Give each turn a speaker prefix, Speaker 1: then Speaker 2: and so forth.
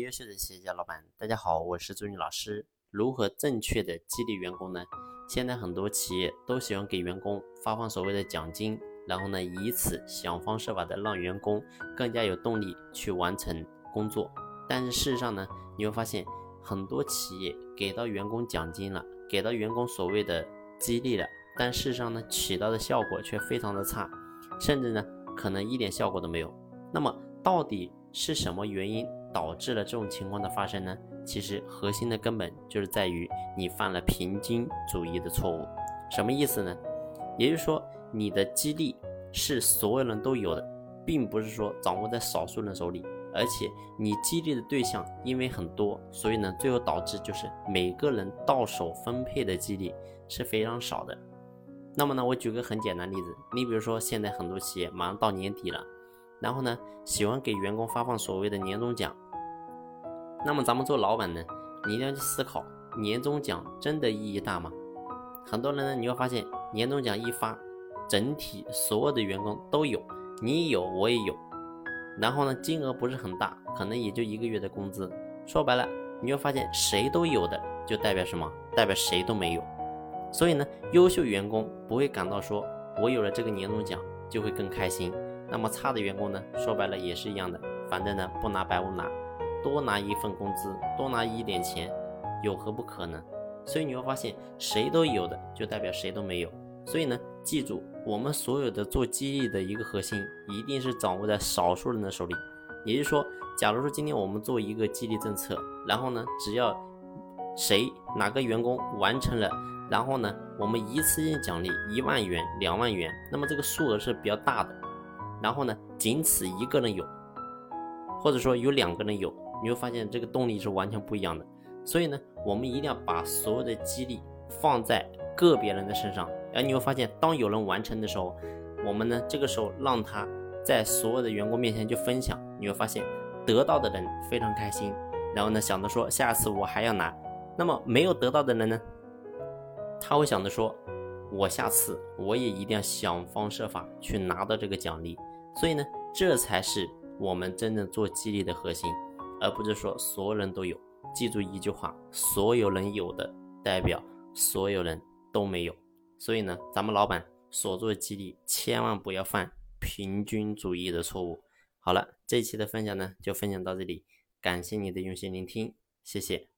Speaker 1: 优秀的企业家老板，大家好，我是朱军老师。如何正确的激励员工呢？现在很多企业都喜欢给员工发放所谓的奖金，然后呢，以此想方设法的让员工更加有动力去完成工作。但是事实上呢，你会发现很多企业给到员工奖金了，给到员工所谓的激励了，但事实上呢，起到的效果却非常的差，甚至呢，可能一点效果都没有。那么到底是什么原因？导致了这种情况的发生呢？其实核心的根本就是在于你犯了平均主义的错误。什么意思呢？也就是说，你的激励是所有人都有的，并不是说掌握在少数人手里。而且你激励的对象因为很多，所以呢，最后导致就是每个人到手分配的激励是非常少的。那么呢，我举个很简单例子，你比如说现在很多企业马上到年底了，然后呢，喜欢给员工发放所谓的年终奖。那么咱们做老板呢，你一定要去思考，年终奖真的意义大吗？很多人呢，你会发现年终奖一发，整体所有的员工都有，你有我也有，然后呢，金额不是很大，可能也就一个月的工资。说白了，你会发现谁都有的，就代表什么？代表谁都没有。所以呢，优秀员工不会感到说我有了这个年终奖就会更开心。那么差的员工呢，说白了也是一样的，反正呢，不拿白不拿。多拿一份工资，多拿一点钱，有何不可呢？所以你会发现，谁都有的，就代表谁都没有。所以呢，记住，我们所有的做激励的一个核心，一定是掌握在少数人的手里。也就是说，假如说今天我们做一个激励政策，然后呢，只要谁哪个员工完成了，然后呢，我们一次性奖励一万元、两万元，那么这个数额是比较大的。然后呢，仅此一个人有，或者说有两个人有。你会发现这个动力是完全不一样的，所以呢，我们一定要把所有的激励放在个别人的身上。而你会发现，当有人完成的时候，我们呢，这个时候让他在所有的员工面前去分享，你会发现得到的人非常开心，然后呢，想着说下次我还要拿。那么没有得到的人呢，他会想着说，我下次我也一定要想方设法去拿到这个奖励。所以呢，这才是我们真正做激励的核心。而不是说所有人都有，记住一句话：所有人有的代表所有人都没有。所以呢，咱们老板所做的激励，千万不要犯平均主义的错误。好了，这一期的分享呢，就分享到这里，感谢你的用心聆听，谢谢。